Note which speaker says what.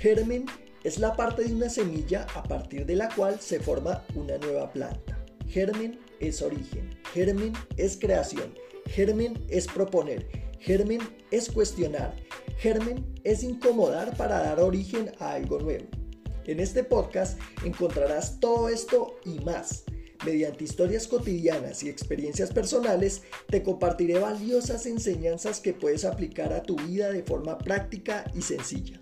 Speaker 1: Germen es la parte de una semilla a partir de la cual se forma una nueva planta. Germen es origen, germen es creación, germen es proponer, germen es cuestionar, germen es incomodar para dar origen a algo nuevo. En este podcast encontrarás todo esto y más. Mediante historias cotidianas y experiencias personales, te compartiré valiosas enseñanzas que puedes aplicar a tu vida de forma práctica y sencilla.